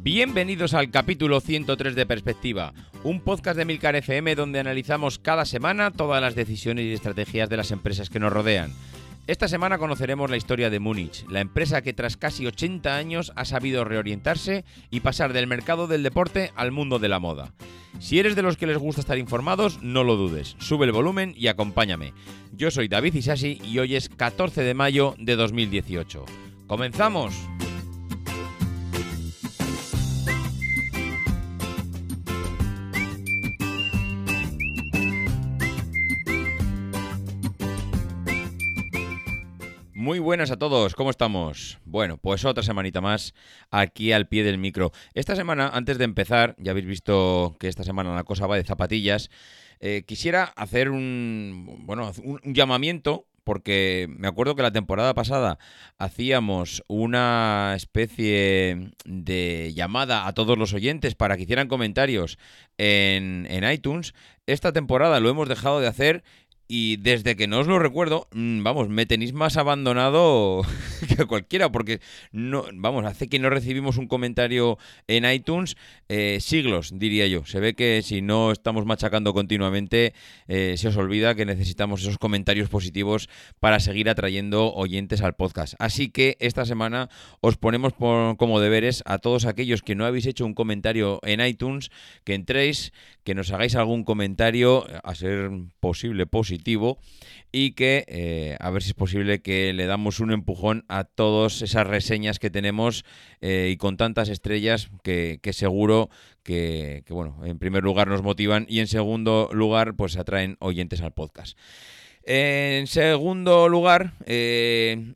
Bienvenidos al capítulo 103 de Perspectiva, un podcast de Milcar FM donde analizamos cada semana todas las decisiones y estrategias de las empresas que nos rodean. Esta semana conoceremos la historia de Múnich, la empresa que tras casi 80 años ha sabido reorientarse y pasar del mercado del deporte al mundo de la moda. Si eres de los que les gusta estar informados, no lo dudes, sube el volumen y acompáñame. Yo soy David Isasi y hoy es 14 de mayo de 2018. ¡Comenzamos! Muy buenas a todos, ¿cómo estamos? Bueno, pues otra semanita más aquí al pie del micro. Esta semana, antes de empezar, ya habéis visto que esta semana la cosa va de zapatillas, eh, quisiera hacer un, bueno, un llamamiento porque me acuerdo que la temporada pasada hacíamos una especie de llamada a todos los oyentes para que hicieran comentarios en, en iTunes. Esta temporada lo hemos dejado de hacer y desde que no os lo recuerdo, mm, vamos, me tenéis más abandonado que cualquiera, porque no, vamos, hace que no recibimos un comentario en iTunes eh, siglos, diría yo. Se ve que si no estamos machacando continuamente, eh, se os olvida que necesitamos esos comentarios positivos para seguir atrayendo oyentes al podcast. Así que esta semana os ponemos como deberes a todos aquellos que no habéis hecho un comentario en iTunes, que entréis, que nos hagáis algún comentario, a ser posible positivo, y que eh, a ver si es posible que le damos un empujón a todas esas reseñas que tenemos eh, y con tantas estrellas que, seguro que, bueno, en primer lugar nos motivan y en segundo lugar pues atraen oyentes al podcast. En segundo lugar, eh,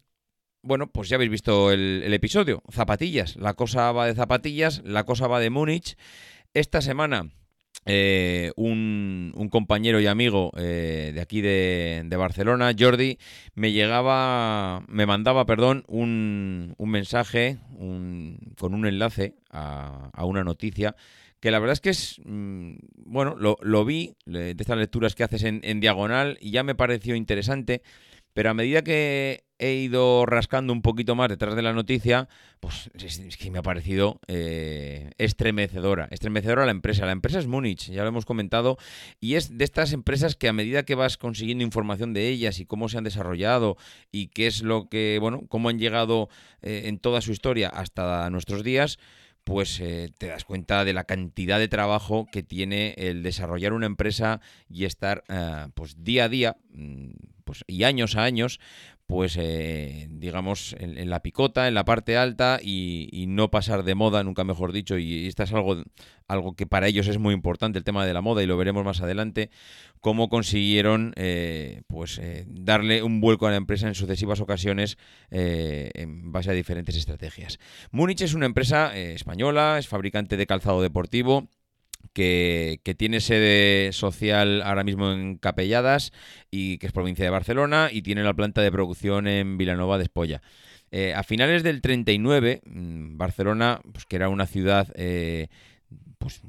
bueno, pues ya habéis visto el, el episodio, zapatillas, la cosa va de zapatillas, la cosa va de Múnich. Esta semana eh, un, compañero y amigo eh, de aquí de, Barcelona, Jordi, me llegaba, me mandaba, perdón, un, un mensaje con un enlace a, una noticia que la verdad es que es, mm, bueno, lo, vi de estas lecturas que haces en, en diagonal y ya me pareció interesante, pero a medida que he ido rascando un poquito más detrás de la noticia, pues es, que me ha parecido eh, estremecedora. Estremecedora la empresa. La empresa es Múnich, ya lo hemos comentado, y es de estas empresas que a medida que vas consiguiendo información de ellas y cómo se han desarrollado y qué es lo que, bueno, cómo han llegado eh, en toda su historia hasta nuestros días, pues eh, te das cuenta de la cantidad de trabajo que tiene el desarrollar una empresa y estar pues día a día mm, pues, y años a años pues eh, digamos en, la picota, en la parte alta y, no pasar de moda, nunca mejor dicho, y esto es algo, algo que para ellos es muy importante, el tema de la moda, y lo veremos más adelante, cómo consiguieron eh, pues eh, darle un vuelco a la empresa en sucesivas ocasiones en base a diferentes estrategias. Múnich es una empresa española, es fabricante de calzado deportivo, que, tiene sede social ahora mismo en Capelladas y que es provincia de Barcelona y tiene la planta de producción en Vilanova de Espolla. Eh, a finales del 39, mm, Barcelona, pues, que era una ciudad eh, pues,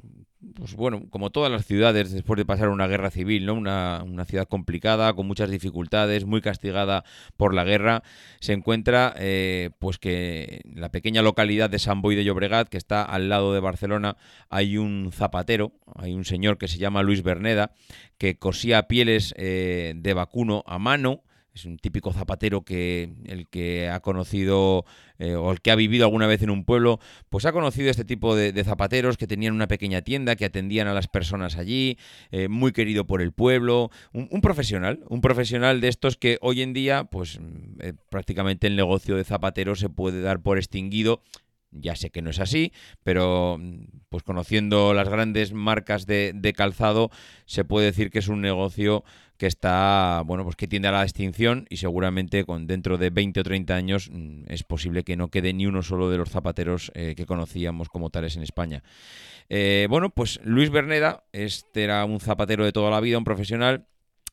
pues bueno, como todas las ciudades después de pasar una guerra civil, ¿no? Una, una, ciudad complicada, con muchas dificultades, muy castigada por la guerra, se encuentra eh, pues que en la pequeña localidad de San Boi de Llobregat, que está al lado de Barcelona, hay un zapatero, hay un señor que se llama Luis Berneda que cosía pieles eh, de vacuno a mano es un típico zapatero que el que ha conocido eh, o el que ha vivido alguna vez en un pueblo, pues ha conocido este tipo de, zapateros que tenían una pequeña tienda, que atendían a las personas allí, eh, muy querido por el pueblo, un, profesional, un profesional de estos que hoy en día, pues eh, prácticamente el negocio de zapatero se puede dar por extinguido. Ya sé que no es así, pero pues conociendo las grandes marcas de, de calzado, se puede decir que es un negocio que está, bueno, pues que tiende a la extinción y seguramente con dentro de 20 o 30 años mm, es posible que no quede ni uno solo de los zapateros eh, que conocíamos como tales en España. Eh, bueno, pues Luis Berneda, este era un zapatero de toda la vida, un profesional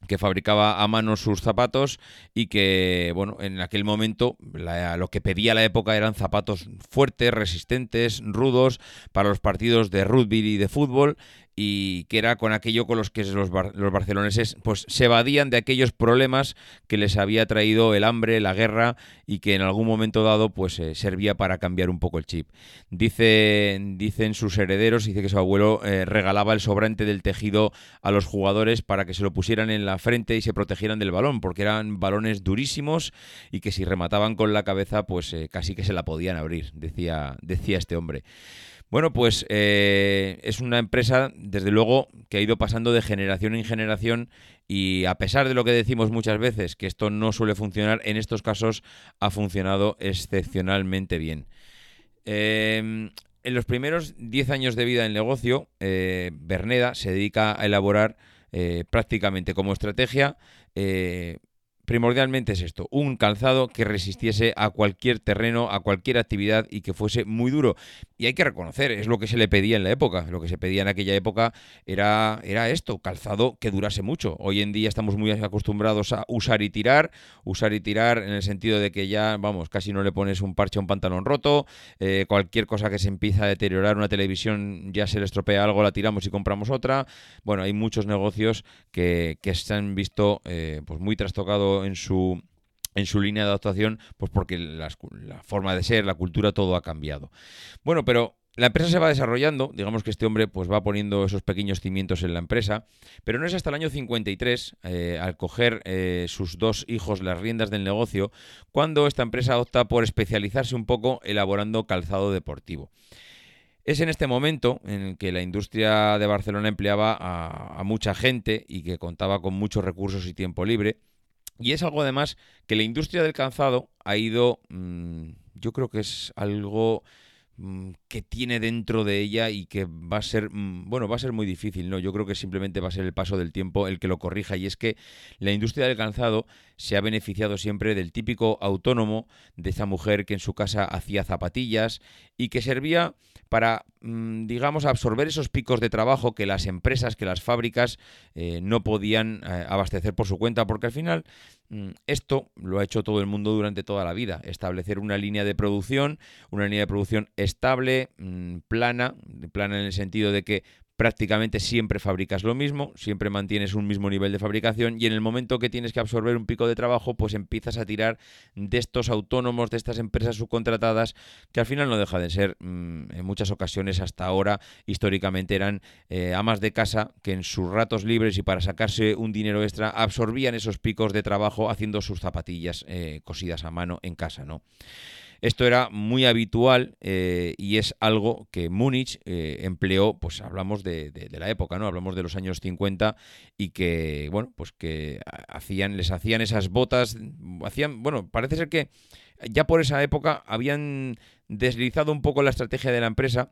que fabricaba a mano sus zapatos y que, bueno, en aquel momento lo que pedía la época eran zapatos fuertes, resistentes, rudos para los partidos de rugby y de fútbol y que era con aquello con los que los, los, barceloneses pues se evadían de aquellos problemas que les había traído el hambre, la guerra y que en algún momento dado pues eh, servía para cambiar un poco el chip. Dice, dicen sus herederos, dice que su abuelo eh, regalaba el sobrante del tejido a los jugadores para que se lo pusieran en la frente y se protegieran del balón, porque eran balones durísimos y que si remataban con la cabeza pues eh, casi que se la podían abrir, decía, decía este hombre. Bueno, pues eh, es una empresa, desde luego, que ha ido pasando de generación en generación y a pesar de lo que decimos muchas veces, que esto no suele funcionar, en estos casos ha funcionado excepcionalmente bien. Em, en los primeros 10 años de vida del negocio, eh, Berneda se dedica a elaborar eh, prácticamente como estrategia primordialmente es esto, un calzado que resistiese a cualquier terreno, a cualquier actividad y que fuese muy duro. Y hay que reconocer, es lo que se le pedía en la época. Lo que se pedía en aquella época era, era esto, calzado que durase mucho. Hoy en día estamos muy acostumbrados a usar y tirar, usar y tirar en el sentido de que ya, vamos, casi no le pones un parche a un pantalón roto, eh, cualquier cosa que se empieza a deteriorar, una televisión ya se le estropea algo, la tiramos y compramos otra. Bueno, hay muchos negocios que, se han visto eh, pues muy trastocados en su en su línea de actuación, pues porque la, forma de ser, la cultura, todo ha cambiado. Bueno, pero la empresa se va desarrollando, digamos que este hombre pues va poniendo esos pequeños cimientos en la empresa, pero no es hasta el año 53, eh, al coger eh, sus dos hijos las riendas del negocio, cuando esta empresa opta por especializarse un poco elaborando calzado deportivo. Es en este momento en el que la industria de Barcelona empleaba a mucha gente y que contaba con muchos recursos y tiempo libre, y es algo además que la industria del calzado ha ido, mm, yo creo que es algo mm, que tiene dentro de ella y que va a ser, mm, bueno, va a ser muy difícil, ¿no? Yo creo que simplemente va a ser el paso del tiempo el que lo corrija y es que la industria del calzado se ha beneficiado siempre del típico autónomo, de esa mujer que en su casa hacía zapatillas y que servía para, digamos, absorber esos picos de trabajo que las empresas, que las fábricas eh, no podían eh, abastecer por su cuenta, porque al final mm, esto lo ha hecho todo el mundo durante toda la vida, establecer una línea de producción, una línea de producción estable, mm, plana, plana en el sentido de que prácticamente siempre fabricas lo mismo, siempre mantienes un mismo nivel de fabricación y en el momento que tienes que absorber un pico de trabajo, pues empiezas a tirar de estos autónomos, de estas empresas subcontratadas, que al final no deja de ser, mm, en muchas ocasiones hasta ahora, históricamente eran eh, amas de casa que en sus ratos libres y para sacarse un dinero extra absorbían esos picos de trabajo haciendo sus zapatillas eh, cosidas a mano en casa, ¿no? Esto era muy habitual eh, y es algo que Múnich eh, empleó, pues hablamos de, la época, ¿no? Hablamos de los años 50 y que, bueno, pues que hacían, les hacían esas botas, hacían, bueno, parece ser que ya por esa época habían deslizado un poco la estrategia de la empresa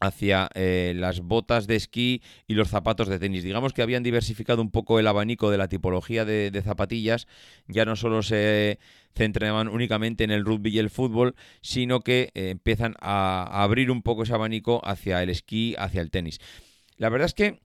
hacia eh, las botas de esquí y los zapatos de tenis. Digamos que habían diversificado un poco el abanico de la tipología de, zapatillas, ya no solo se centraban únicamente en el rugby y el fútbol, sino que eh, empiezan a, abrir un poco ese abanico hacia el esquí, hacia el tenis. La verdad es que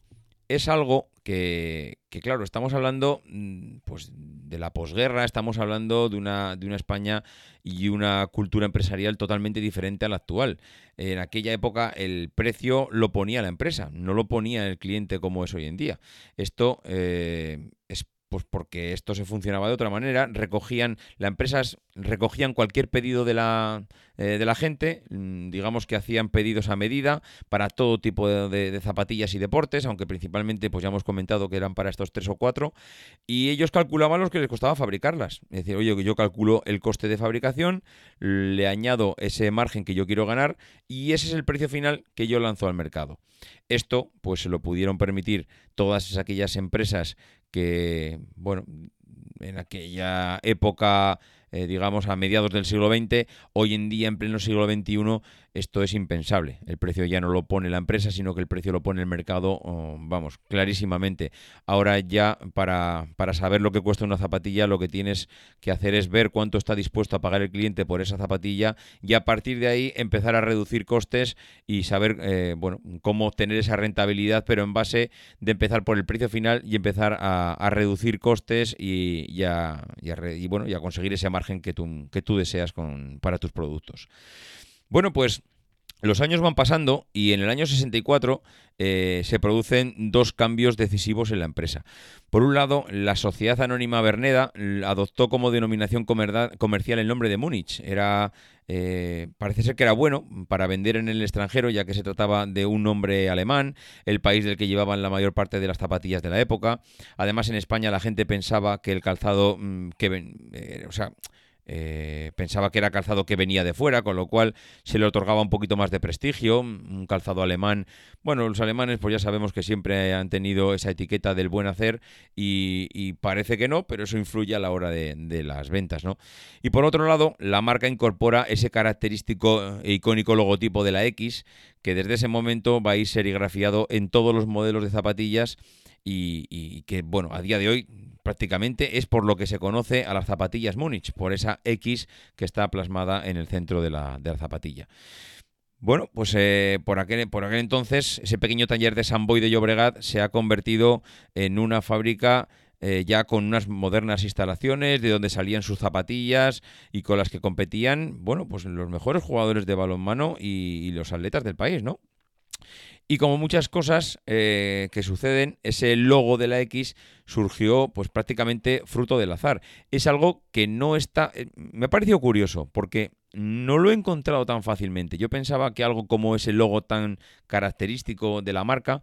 es algo que, claro, estamos hablando mm, pues, de la posguerra, estamos hablando de una, de una España y una cultura empresarial totalmente diferente a la actual. En aquella época el precio lo ponía la empresa, no lo ponía el cliente como es hoy en día. Esto eh, es pues porque esto se funcionaba de otra manera, recogían, las empresas recogían cualquier pedido de la, eh, de la gente, mm, digamos que hacían pedidos a medida para todo tipo de, zapatillas y deportes, aunque principalmente pues ya hemos comentado que eran para estos tres o cuatro, y ellos calculaban los que les costaba fabricarlas. Es decir, oye, yo calculo el coste de fabricación, le añado ese margen que yo quiero ganar y ese es el precio final que yo lanzo al mercado. Esto pues se lo pudieron permitir todas aquellas empresas que, bueno, en aquella época eh, digamos, a mediados del siglo XX, hoy en día, en pleno siglo XXI, esto es impensable. El precio ya no lo pone la empresa, sino que el precio lo pone el mercado, oh, vamos, clarísimamente. Ahora ya, para, para saber lo que cuesta una zapatilla, lo que tienes que hacer es ver cuánto está dispuesto a pagar el cliente por esa zapatilla y a partir de ahí empezar a reducir costes y saber, eh, bueno, cómo obtener esa rentabilidad, pero en base de empezar por el precio final y empezar a, reducir costes y, y, y, bueno, y a conseguir ese margen que tú, que tú deseas con, para tus productos. Bueno, pues los años van pasando y en el año 64 eh, se producen dos cambios decisivos en la empresa. Por un lado, la Sociedad Anónima Berneda adoptó como denominación comercial el nombre de Múnich. Era, eh, parece ser que era bueno para vender en el extranjero, ya que se trataba de un nombre alemán, el país del que llevaban la mayor parte de las zapatillas de la época. Además, en España la gente pensaba que el calzado mm, que, eh, o sea, eh, pensaba que era calzado que venía de fuera, con lo cual se le otorgaba un poquito más de prestigio, un calzado alemán. Bueno, los alemanes pues ya sabemos que siempre han tenido esa etiqueta del buen hacer y, parece que no, pero eso influye a la hora de, las ventas, ¿no? Y por otro lado, la marca incorpora ese característico e icónico logotipo de la X, que desde ese momento va a ir serigrafiado en todos los modelos de zapatillas y, y que, bueno, a día de hoy prácticamente es por lo que se conoce a las zapatillas Múnich, por esa X que está plasmada en el centro de la, zapatilla. Bueno, pues eh, por, aquel, por aquel entonces ese pequeño taller de San Boy de Llobregat se ha convertido en una fábrica eh, ya con unas modernas instalaciones de donde salían sus zapatillas y con las que competían, bueno, pues los mejores jugadores de balonmano y, y los atletas del país, ¿no? Y como muchas cosas eh, que suceden, ese logo de la X surgió pues prácticamente fruto del azar. Es algo que no está... Eh, me ha parecido curioso porque no lo he encontrado tan fácilmente. Yo pensaba que algo como ese logo tan característico de la marca,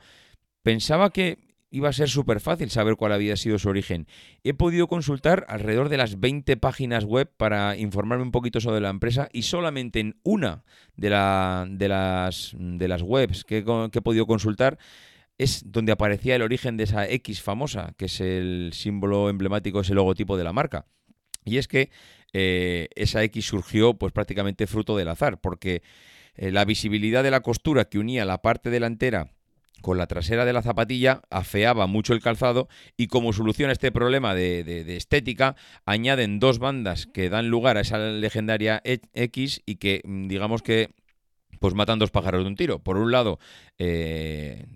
pensaba que iba a ser súper fácil saber cuál había sido su origen. He podido consultar alrededor de las 20 páginas web para informarme un poquito sobre la empresa y solamente en una de, de, las, de las webs que, he podido consultar es donde aparecía el origen de esa X famosa, que es el símbolo emblemático, ese logotipo de la marca. Y es que eh, esa X surgió pues prácticamente fruto del azar, porque eh, la visibilidad de la costura que unía la parte delantera con la trasera de la zapatilla afeaba mucho el calzado y como solución a este problema de, estética añaden dos bandas que dan lugar a esa legendaria X y que mm, digamos que pues matan dos pájaros de un tiro. Por un lado, eh,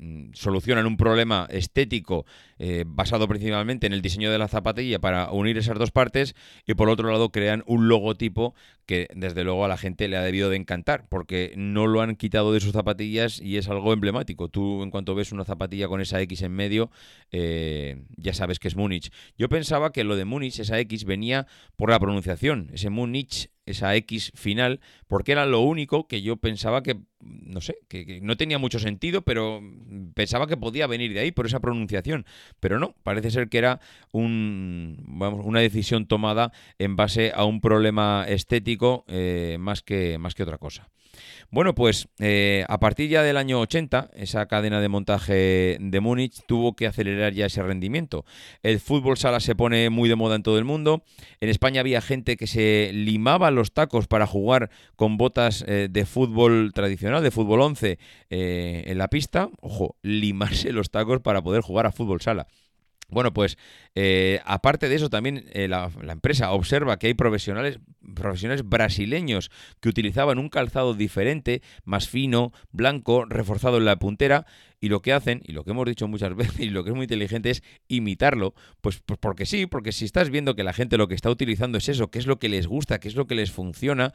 Mm, solucionan un problema estético eh, basado principalmente en el diseño de la zapatilla para unir esas dos partes y por otro lado crean un logotipo que desde luego a la gente le ha debido de encantar porque no lo han quitado de sus zapatillas y es algo emblemático. Tú en cuanto ves una zapatilla con esa X en medio eh, ya sabes que es Múnich. Yo pensaba que lo de Múnich, esa X, venía por la pronunciación. Ese Múnich esa X final, porque era lo único que yo pensaba que, no sé, que, no tenía mucho sentido, pero pensaba que podía venir de ahí por esa pronunciación. Pero no, parece ser que era un, vamos, una decisión tomada en base a un problema estético eh, más, que, más que otra cosa. Bueno, pues eh, a partir ya del año 80, esa cadena de montaje de Múnich tuvo que acelerar ya ese rendimiento. El fútbol sala se pone muy de moda en todo el mundo. En España había gente que se limaba los tacos para jugar con botas eh, de fútbol tradicional, de fútbol 11, eh, en la pista. Ojo, limarse los tacos para poder jugar a fútbol sala. Bueno, pues eh, aparte de eso, también eh, la, empresa observa que hay profesionales, profesionales brasileños que utilizaban un calzado diferente, más fino, blanco, reforzado en la puntera, y lo que hacen, y lo que hemos dicho muchas veces, y lo que es muy inteligente es imitarlo, pues, pues porque sí, porque si estás viendo que la gente lo que está utilizando es eso, que es lo que les gusta, que es lo que les funciona,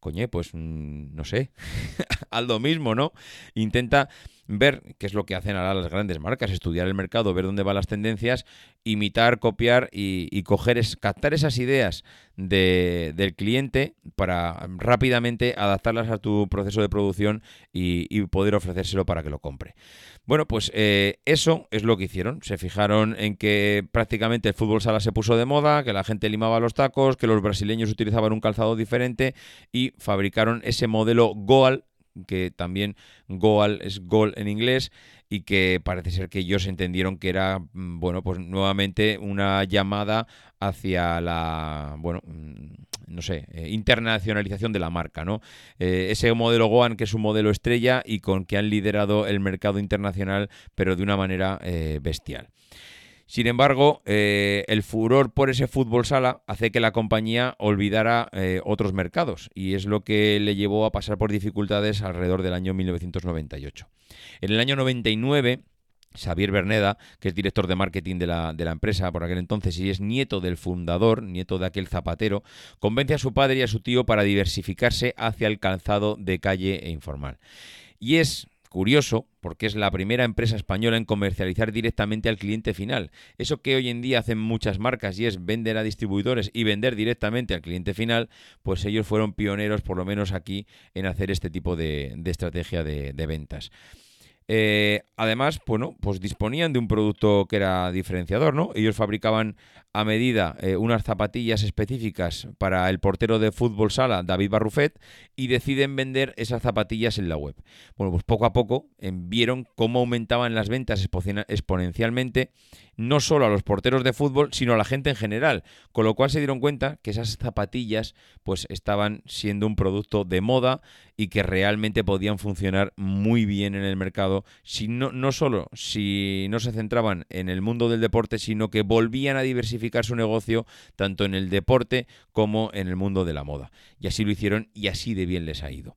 coñe, pues mm, no sé, haz lo mismo, ¿no? Intenta ver qué es lo que hacen ahora las grandes marcas, estudiar el mercado, ver dónde van las tendencias, imitar, copiar y, coger, captar esas ideas del cliente para rápidamente adaptarlas a tu proceso de producción y, poder ofrecérselo para que lo compre. Bueno, pues eh, eso es lo que hicieron. Se fijaron en que prácticamente el fútbol sala se puso de moda, que la gente limaba los tacos, que los brasileños utilizaban un calzado diferente y fabricaron ese modelo Goal que también Goal es gol en inglés y que parece ser que ellos entendieron que era, mm, bueno, pues nuevamente una llamada hacia la, bueno, mm, no sé, eh, internacionalización de la marca, ¿no? Eh, ese modelo Goan que es un modelo estrella y con que han liderado el mercado internacional, pero de una manera eh, bestial. Sin embargo, el furor por ese fútbol sala hace que la compañía olvidara otros mercados y es lo que le llevó a pasar por dificultades alrededor del año 1998. En el año 99, Xavier Berneda, que es director de marketing de la, empresa por aquel entonces y es nieto del fundador, nieto de aquel zapatero, convence a su padre y a su tío para diversificarse hacia el calzado de calle e informal. Y es Curioso, porque es la primera empresa española en comercializar directamente al cliente final. Eso que hoy en día hacen muchas marcas y es vender a distribuidores y vender directamente al cliente final, pues ellos fueron pioneros, por lo menos aquí, en hacer este tipo de, estrategia de ventas. Eh, además, bueno, pues disponían de un producto que era diferenciador, ¿no? Ellos fabricaban a medida eh, unas zapatillas específicas para el portero de fútbol sala, David Barrufet, y deciden vender esas zapatillas en la web. Bueno, pues poco a poco eh, vieron cómo aumentaban las ventas exponencialmente no solo a los porteros de fútbol, sino a la gente en general, con lo cual se dieron cuenta que esas zapatillas pues estaban siendo un producto de moda y que realmente podían funcionar muy bien en el mercado, si no, no solo si no se centraban en el mundo del deporte, sino que volvían a su negocio tanto en el deporte como en el mundo de la moda. Y así lo hicieron y así de bien les ha ido.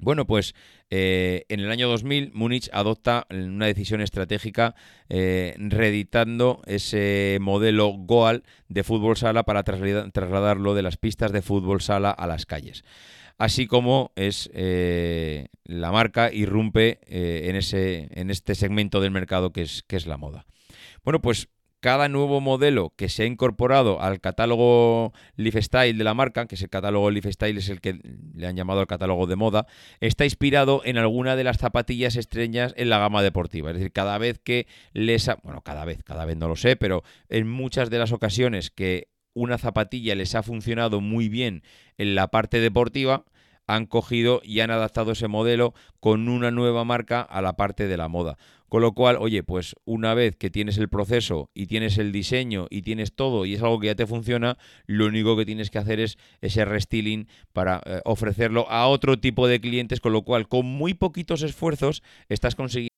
Bueno, pues eh, en el año 2000 Múnich adopta una decisión estratégica eh, reeditando ese modelo Goal de fútbol sala para trasladarlo de las pistas de fútbol sala a las calles. Así como es eh, la marca irrumpe en, ese, en este segmento del mercado que es, que es la moda. Bueno, pues cada nuevo modelo que se ha incorporado al catálogo Lifestyle de la marca, que es el catálogo Lifestyle, es el que le han llamado el catálogo de moda, está inspirado en alguna de las zapatillas estrellas en la gama deportiva. Es decir, cada vez que les ha, bueno, cada vez, cada vez no lo sé, pero en muchas de las ocasiones que una zapatilla les ha funcionado muy bien en la parte deportiva, han cogido y han adaptado ese modelo con una nueva marca a la parte de la moda. Con lo cual, oye, pues una vez que tienes el proceso y tienes el diseño y tienes todo y es algo que ya te funciona, lo único que tienes que hacer es ese restyling para eh, ofrecerlo a otro tipo de clientes, con lo cual con muy poquitos esfuerzos estás consiguiendo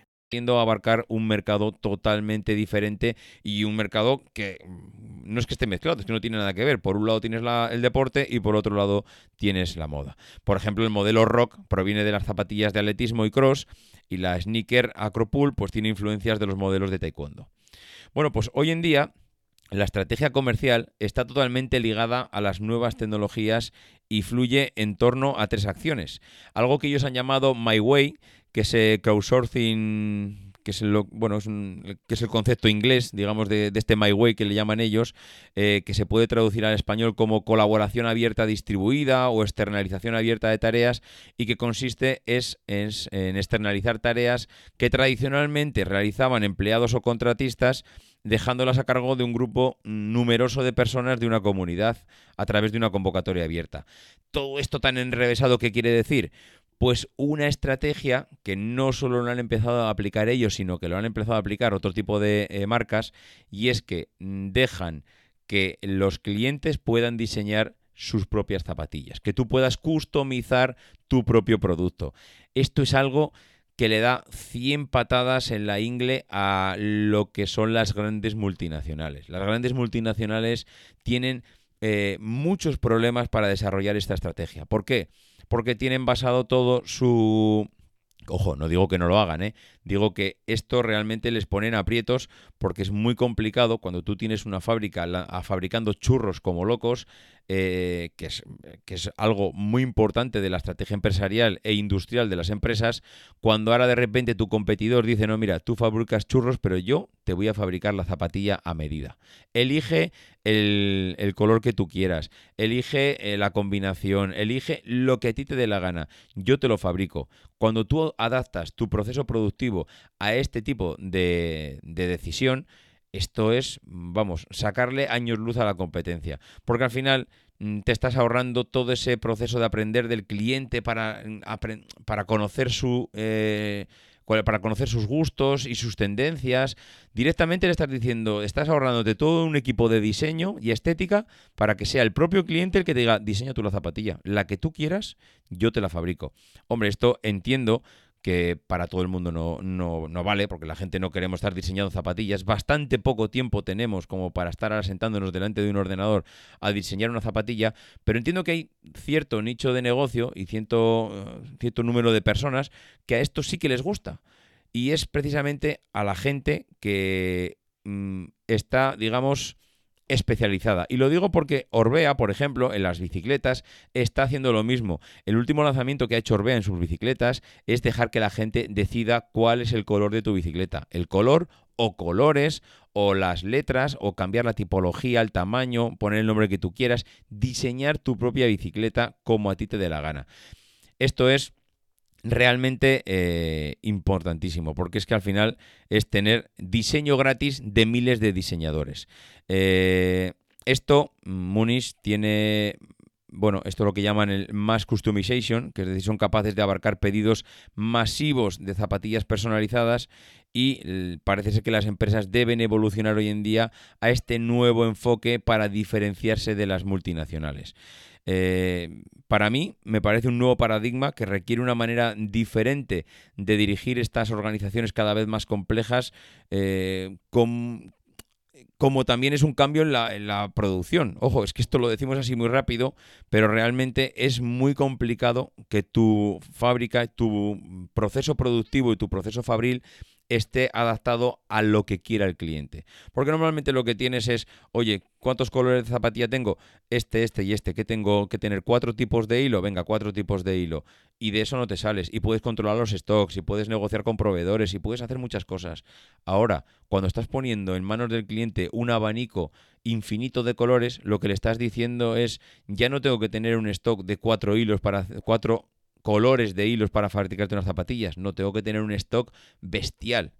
A abarcar un mercado totalmente diferente y un mercado que no es que esté mezclado, es que no tiene nada que ver. Por un lado tienes la, el deporte y por otro lado tienes la moda. Por ejemplo, el modelo rock proviene de las zapatillas de atletismo y cross y la sneaker acropool pues tiene influencias de los modelos de taekwondo. Bueno, pues hoy en día la estrategia comercial está totalmente ligada a las nuevas tecnologías y fluye en torno a tres acciones. Algo que ellos han llamado My Way, que es crowdsourcing que es el, bueno, es que es el concepto inglés, digamos, de, este My Way que le llaman ellos, eh, que se puede traducir al español como colaboración abierta distribuida o externalización abierta de tareas y que consiste es, en externalizar tareas que tradicionalmente realizaban empleados o contratistas dejándolas a cargo de un grupo numeroso de personas de una comunidad a través de una convocatoria abierta. Todo esto tan enrevesado, ¿qué quiere decir? Pues una estrategia que no solo lo han empezado a aplicar ellos, sino que lo han empezado a aplicar otro tipo de eh, marcas, y es que dejan que los clientes puedan diseñar sus propias zapatillas, que tú puedas customizar tu propio producto. Esto es algo que le da 100 patadas en la ingle a lo que son las grandes multinacionales. Las grandes multinacionales tienen eh, muchos problemas para desarrollar esta estrategia. ¿Por qué? Porque tienen basado todo su... Ojo, no digo que no lo hagan, ¿eh? Digo que esto realmente les ponen aprietos porque es muy complicado cuando tú tienes una fábrica fabricando churros como locos, eh, que, es, que es algo muy importante de la estrategia empresarial e industrial de las empresas, cuando ahora de repente tu competidor dice, no, mira, tú fabricas churros, pero yo te voy a fabricar la zapatilla a medida. Elige el, color que tú quieras, elige eh, la combinación, elige lo que a ti te dé la gana, yo te lo fabrico. Cuando tú adaptas tu proceso productivo a este tipo de, de decisión, esto es, vamos, sacarle años luz a la competencia. Porque al final mm, te estás ahorrando todo ese proceso de aprender del cliente para, mm, para conocer su... Eh, para conocer sus gustos y sus tendencias. Directamente le estás diciendo, estás ahorrándote todo un equipo de diseño y estética para que sea el propio cliente el que te diga, diseña tú la zapatilla, la que tú quieras, yo te la fabrico. Hombre, esto entiendo que para todo el mundo no, no, vale, porque la gente no queremos estar diseñando zapatillas. Bastante poco tiempo tenemos como para estar asentándonos delante de un ordenador a diseñar una zapatilla, pero entiendo que hay cierto nicho de negocio y cierto, cierto número de personas que a esto sí que les gusta. Y es precisamente a la gente que mm, está, digamos, especializada. Y lo digo porque Orbea, por ejemplo, en las bicicletas, está haciendo lo mismo. El último lanzamiento que ha hecho Orbea en sus bicicletas es dejar que la gente decida cuál es el color de tu bicicleta. El color o colores o las letras o cambiar la tipología, el tamaño, poner el nombre que tú quieras, diseñar tu propia bicicleta como a ti te dé la gana. Esto es realmente eh, importantísimo, porque es que al final es tener diseño gratis de miles de diseñadores. Eh, esto, Munis tiene bueno, esto es lo que llaman el mass customization, que es decir, son capaces de abarcar pedidos masivos de zapatillas personalizadas y parece ser que las empresas deben evolucionar hoy en día a este nuevo enfoque para diferenciarse de las multinacionales. Eh, para mí me parece un nuevo paradigma que requiere una manera diferente de dirigir estas organizaciones cada vez más complejas, eh, como también es un cambio en la, en la, producción. Ojo, es que esto lo decimos así muy rápido, pero realmente es muy complicado que tu fábrica, tu proceso productivo y tu proceso fabril esté adaptado a lo que quiera el cliente. Porque normalmente lo que tienes es, oye, ¿cuántos colores de zapatilla tengo? Este, este y este. que tengo que tener? ¿Cuatro tipos de hilo? Venga, cuatro tipos de hilo. Y de eso no te sales. Y puedes controlar los stocks, y puedes negociar con proveedores, y puedes hacer muchas cosas. Ahora, cuando estás poniendo en manos del cliente un abanico infinito de colores, lo que le estás diciendo es, ya no tengo que tener un stock de cuatro hilos para cuatro colores de hilos para fabricarte unas zapatillas. No tengo que tener un stock bestial.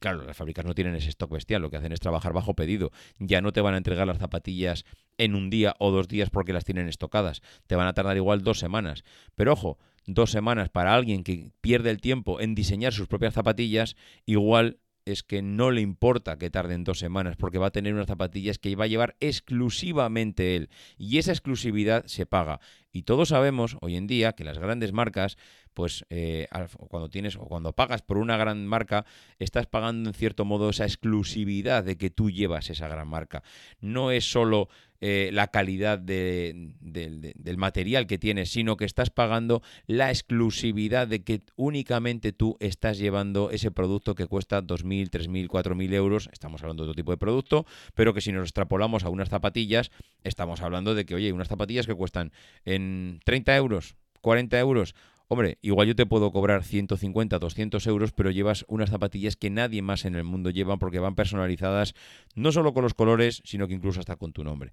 Claro, las fábricas no tienen ese stock bestial, lo que hacen es trabajar bajo pedido. Ya no te van a entregar las zapatillas en un día o dos días porque las tienen estocadas. Te van a tardar igual dos semanas. Pero ojo, dos semanas para alguien que pierde el tiempo en diseñar sus propias zapatillas, igual es que no le importa que tarden dos semanas porque va a tener unas zapatillas que va a llevar exclusivamente él. Y esa exclusividad se paga. Y todos sabemos hoy en día que las grandes marcas pues eh, cuando tienes o cuando pagas por una gran marca, estás pagando en cierto modo esa exclusividad de que tú llevas esa gran marca. No es solo eh, la calidad del material que tienes, sino que estás pagando la exclusividad de que únicamente tú estás llevando ese producto que cuesta 2.000, 3.000, 4.000 euros. Estamos hablando de otro tipo de producto, pero que si nos extrapolamos a unas zapatillas, estamos hablando de que, oye, unas zapatillas que cuestan en 30 euros, 40 euros, Hombre, igual yo te puedo cobrar 150, 200 euros, pero llevas unas zapatillas que nadie más en el mundo lleva porque van personalizadas no solo con los colores, sino que incluso hasta con tu nombre.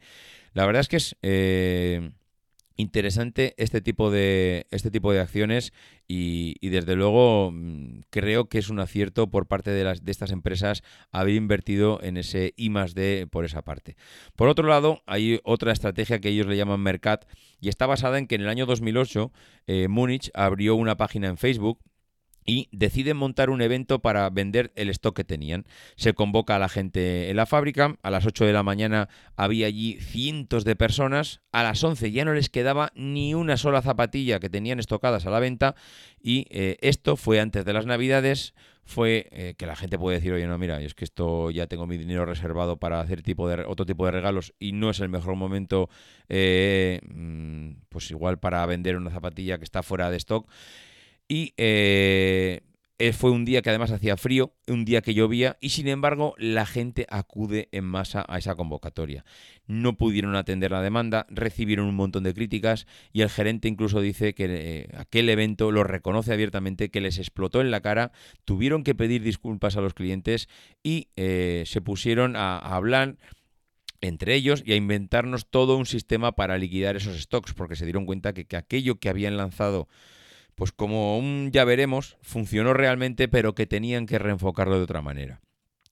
La verdad es que es... Eh, interesante este tipo de este tipo de acciones y, desde luego mm, creo que es un acierto por parte de las de estas empresas haber invertido en ese I más D por esa parte. Por otro lado, hay otra estrategia que ellos le llaman Mercat y está basada en que en el año 2008 eh, Múnich abrió una página en Facebook y deciden montar un evento para vender el stock que tenían. Se convoca a la gente en la fábrica, a las 8 de la mañana había allí cientos de personas, a las 11 ya no les quedaba ni una sola zapatilla que tenían estocadas a la venta y eh, esto fue antes de las navidades, fue eh, que la gente puede decir, oye, no, mira, es que esto ya tengo mi dinero reservado para hacer tipo de, otro tipo de regalos y no es el mejor momento, eh, mm, pues igual para vender una zapatilla que está fuera de stock. Y eh, eh, fue un día que además hacía frío, un día que llovía y sin embargo la gente acude en masa a esa convocatoria. No pudieron atender la demanda, recibieron un montón de críticas y el gerente incluso dice que eh, aquel evento lo reconoce abiertamente, que les explotó en la cara, tuvieron que pedir disculpas a los clientes y se pusieron a, hablar entre ellos y a inventarnos todo un sistema para liquidar esos stocks, porque se dieron cuenta que aquello que habían lanzado pues como un ya veremos, funcionó realmente, pero que tenían que reenfocarlo de otra manera.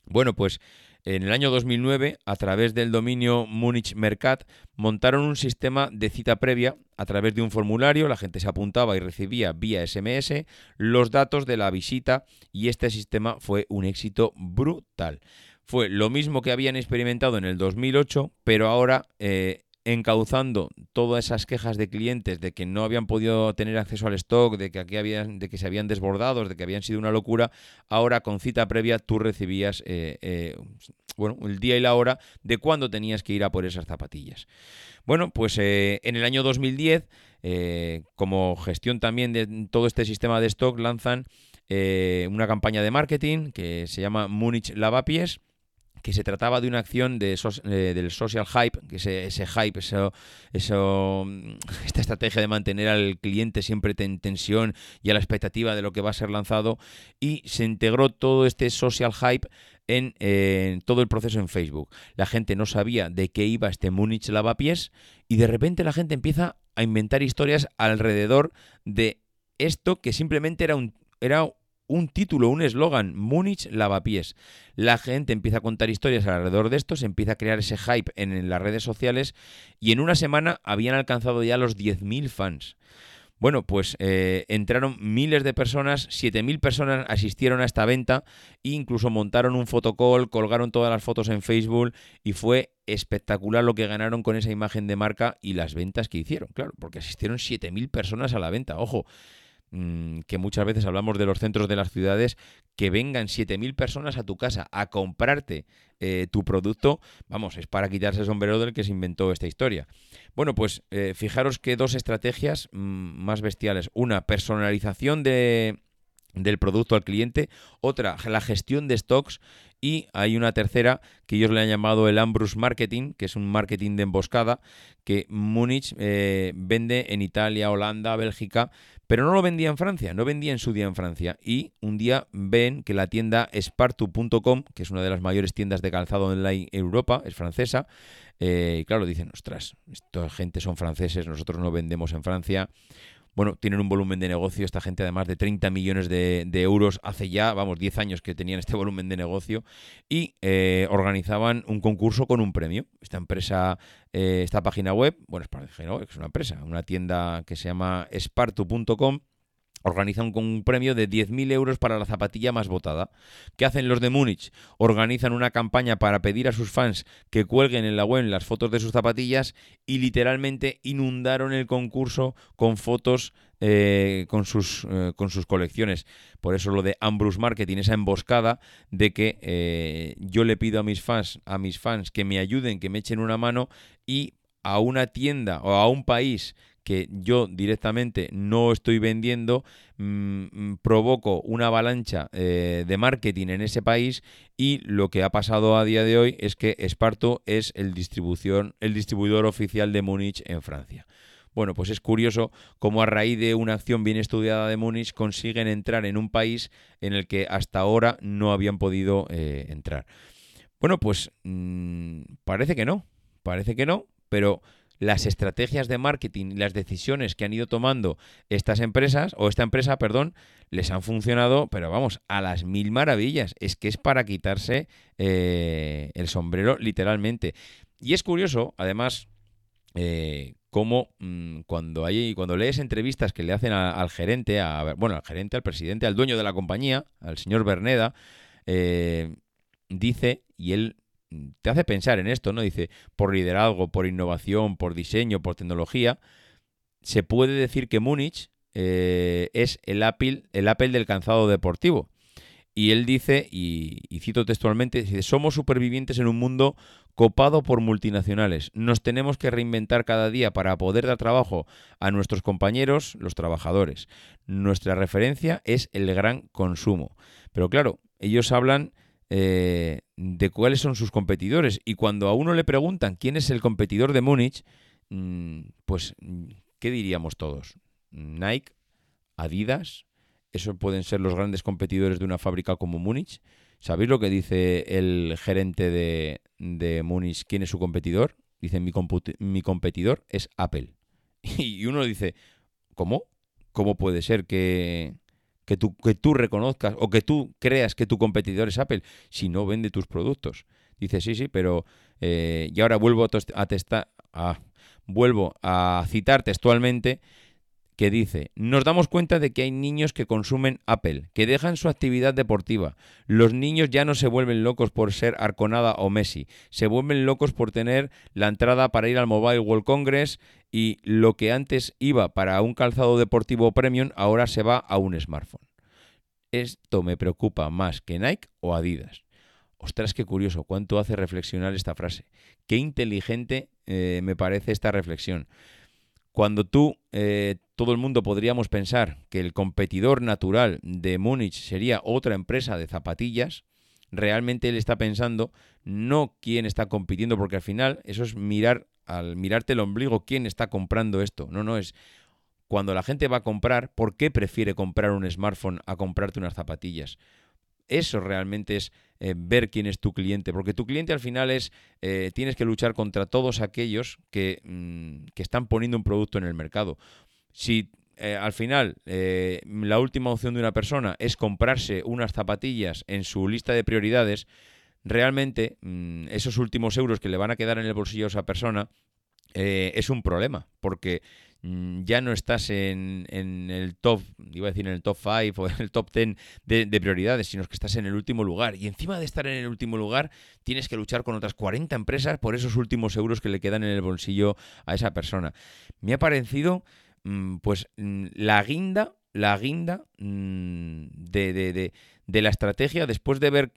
Bueno, pues en el año 2009, a través del dominio Munich Mercat, montaron un sistema de cita previa a través de un formulario, la gente se apuntaba y recibía vía SMS los datos de la visita y este sistema fue un éxito brutal. Fue lo mismo que habían experimentado en el 2008, pero ahora eh, encauzando todas esas quejas de clientes de que no habían podido tener acceso al stock, de que aquí habían, de que se habían desbordado, de que habían sido una locura, ahora con cita previa tú recibías eh, eh, bueno, el día y la hora de cuándo tenías que ir a por esas zapatillas. Bueno, pues eh, en el año 2010, como gestión también de todo este sistema de stock, lanzan una campaña de marketing que se llama Múnich Lavapiés que se trataba de una acción de eh, del social hype, que ese, hype, eso, eso, mm, esta estrategia de mantener al cliente siempre en tensión y a la expectativa de lo que va a ser lanzado, y se integró todo este social hype en, en, todo el proceso en Facebook. La gente no sabía de qué iba este Múnich Lavapiés y de repente la gente empieza a inventar historias alrededor de esto que simplemente era un, era un título, un eslogan, Múnich Lavapiés. La gente empieza a contar historias alrededor de esto, se empieza a crear ese hype en, las redes sociales y en una semana habían alcanzado ya los 10.000 fans. Bueno, pues eh, entraron miles de personas, 7.000 personas asistieron a esta venta incluso montaron un fotocall, colgaron todas las fotos en Facebook y fue espectacular lo que ganaron con esa imagen de marca y las ventas que hicieron, claro, porque asistieron 7.000 personas a la venta. Ojo, que muchas veces hablamos de los centros de las ciudades, que vengan 7.000 personas a tu casa a comprarte eh, tu producto, vamos, es para quitarse el sombrero del que se inventó esta historia. Bueno, pues eh, fijaros que dos estrategias mm, más bestiales. Una, personalización de, del producto al cliente, otra, la gestión de stocks y hay una tercera que ellos le han llamado el Ambrus Marketing, que es un marketing de emboscada que Múnich eh, vende en Italia, Holanda, Bélgica, pero no lo vendía en Francia, no vendía en su día en Francia. Y un día ven que la tienda Spartu.com, que es una de las mayores tiendas de calzado online en Europa, es francesa, eh, y claro, dicen, ostras, esta gente son franceses, nosotros no vendemos en Francia bueno, tienen un volumen de negocio, esta gente además de 30 millones de, euros hace ya, vamos, 10 años que tenían este volumen de negocio y eh, organizaban un concurso con un premio. Esta empresa, eh, esta página web, bueno, es, es una empresa, una tienda que se llama espartu.com organizan un premio de 10.000 euros para la zapatilla más votada. ¿Qué hacen los de Múnich? Organizan una campaña para pedir a sus fans que cuelguen en la web las fotos de sus zapatillas y literalmente inundaron el concurso con fotos eh, con, sus, eh, con sus colecciones. Por eso lo de Ambrose Marketing, esa emboscada de que eh, yo le pido a mis fans, a mis fans que me ayuden, que me echen una mano y a una tienda o a un país que yo directamente no estoy vendiendo, mm, mm, provoco una avalancha eh, de marketing en ese país y lo que ha pasado a día de hoy es que Esparto es el, distribución, el distribuidor oficial de Múnich en Francia. Bueno, pues es curioso cómo a raíz de una acción bien estudiada de Múnich consiguen entrar en un país en el que hasta ahora no habían podido eh, entrar. Bueno, pues mm, parece que no, parece que no, pero las estrategias de marketing y las decisiones que han ido tomando estas empresas, o esta empresa, perdón, les han funcionado, pero vamos, a las mil maravillas. Es que es para quitarse eh, el sombrero, literalmente. Y es curioso, además, eh, cómo mm, cuando hay cuando lees entrevistas que le hacen al gerente, a, bueno, al gerente, al presidente, al dueño de la compañía, al señor Berneda, eh, dice, y él te hace pensar en esto, ¿no? Dice, por liderazgo, por innovación, por diseño, por tecnología, se puede decir que Múnich eh, es el Apple, el Apple del calzado deportivo. Y él dice, y, cito textualmente, dice, somos supervivientes en un mundo copado por multinacionales. Nos tenemos que reinventar cada día para poder dar trabajo a nuestros compañeros, los trabajadores. Nuestra referencia es el gran consumo. Pero claro, ellos hablan eh, de cuáles son sus competidores. Y cuando a uno le preguntan quién es el competidor de Múnich, mm, pues, ¿qué diríamos todos? Nike, Adidas, esos pueden ser los grandes competidores de una fábrica como Múnich. ¿Sabéis lo que dice el gerente de, de Múnich? ¿Quién es su competidor? Dice, mi, mi competidor es Apple. Y uno dice, ¿cómo? ¿Cómo puede ser que, que tú, que tú reconozcas o que tú creas que tu competidor es Apple si no vende tus productos. Dice, sí, sí, pero... Eh, y ahora vuelvo a, testar, a, vuelvo a citar textualmente que dice, nos damos cuenta de que hay niños que consumen Apple, que dejan su actividad deportiva. Los niños ya no se vuelven locos por ser Arconada o Messi, se vuelven locos por tener la entrada para ir al Mobile World Congress y lo que antes iba para un calzado deportivo premium ahora se va a un smartphone. Esto me preocupa más que Nike o Adidas. Ostras, qué curioso, cuánto hace reflexionar esta frase. Qué inteligente eh, me parece esta reflexión. Cuando tú, eh, todo el mundo podríamos pensar que el competidor natural de Múnich sería otra empresa de zapatillas, realmente él está pensando no quién está compitiendo, porque al final eso es mirar, al mirarte el ombligo, quién está comprando esto. No, no, es cuando la gente va a comprar, ¿por qué prefiere comprar un smartphone a comprarte unas zapatillas? Eso realmente es eh, ver quién es tu cliente, porque tu cliente al final es, eh, tienes que luchar contra todos aquellos que, mm, que, están poniendo un producto en el mercado. Si eh, al final la última opción de una persona es comprarse unas zapatillas en su lista de prioridades, realmente mm, esos últimos euros que le van a quedar en el bolsillo a esa persona es un problema, porque Mm, ya no estás en, el top, iba a decir en el top 5 o en el top 10 de, prioridades, sino que estás en el último lugar. Y encima de estar en el último lugar, tienes que luchar con otras 40 empresas por esos últimos euros que le quedan en el bolsillo a esa persona. Me ha parecido, mm, pues, la guinda, la guinda de, de, la estrategia después de ver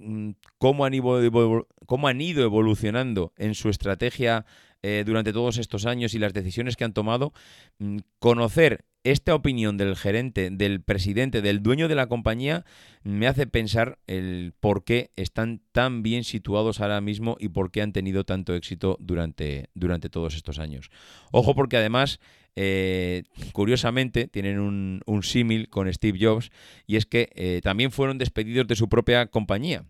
cómo han, ido, cómo han ido evolucionando en su estrategia eh, durante todos estos años y las decisiones que han tomado, mm, conocer esta opinión del gerente, del presidente, del dueño de la compañía, me hace pensar el por qué están tan bien situados ahora mismo y por qué han tenido tanto éxito durante, durante todos estos años. Ojo porque además, eh, curiosamente, tienen un, símil con Steve Jobs y es que eh, también fueron despedidos de su propia compañía.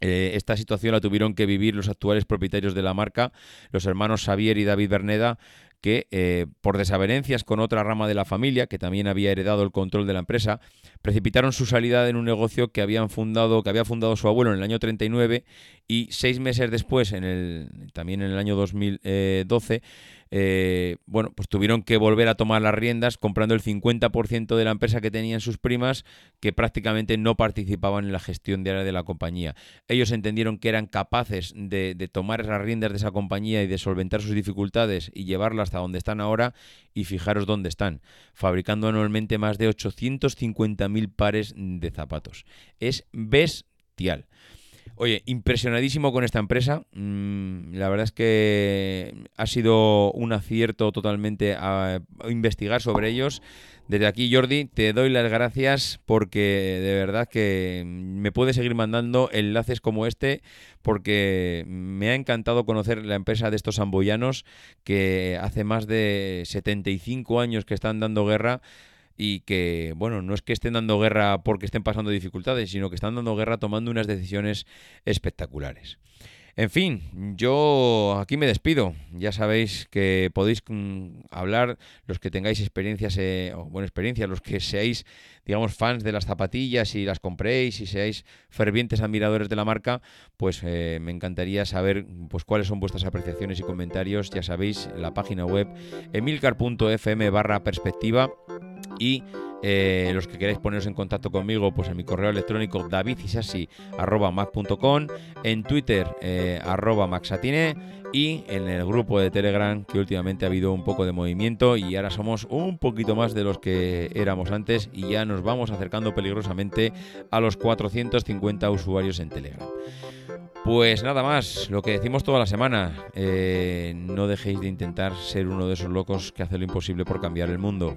Eh, esta situación la tuvieron que vivir los actuales propietarios de la marca, los hermanos Xavier y David Berneda, que por desavenencias con otra rama de la familia, que también había heredado el control de la empresa, precipitaron su salida en un negocio que habían fundado, que había fundado su abuelo en el año 39 y seis meses después, en el, también en el año 2012, eh, bueno, pues tuvieron que volver a tomar las riendas comprando el 50% de la empresa que tenían sus primas, que prácticamente no participaban en la gestión diaria de la compañía. Ellos entendieron que eran capaces de, de tomar las riendas de esa compañía y de solventar sus dificultades y llevarla hasta donde están ahora, y fijaros dónde están, fabricando anualmente más de 850.000 pares de zapatos. Es bestial. Oye, impresionadísimo con esta empresa. Mm, la verdad es que ha sido un acierto totalmente a investigar sobre ellos. Desde aquí, Jordi, te doy las gracias porque de verdad que me puedes seguir mandando enlaces como este porque me ha encantado conocer la empresa de estos amboyanos que hace más de 75 años que están dando guerra y que, bueno, no es que estén dando guerra porque estén pasando dificultades, sino que están dando guerra tomando unas decisiones espectaculares. En fin, yo aquí me despido. Ya sabéis que podéis mm, hablar los que tengáis experiencias, eh, o buena experiencia, los que seáis, digamos, fans de las zapatillas y las compréis y seáis fervientes admiradores de la marca, pues eh, me encantaría saber pues cuáles son vuestras apreciaciones y comentarios. Ya sabéis, la página web emilcar.fm barra perspectiva y eh, los que queráis poneros en contacto conmigo, pues en mi correo electrónico davidisasi.mac.com, en Twitter eh, arroba maxatine y en el grupo de Telegram que últimamente ha habido un poco de movimiento y ahora somos un poquito más de los que éramos antes y ya nos vamos acercando peligrosamente a los 450 usuarios en Telegram. Pues nada más, lo que decimos toda la semana, eh, no dejéis de intentar ser uno de esos locos que hace lo imposible por cambiar el mundo.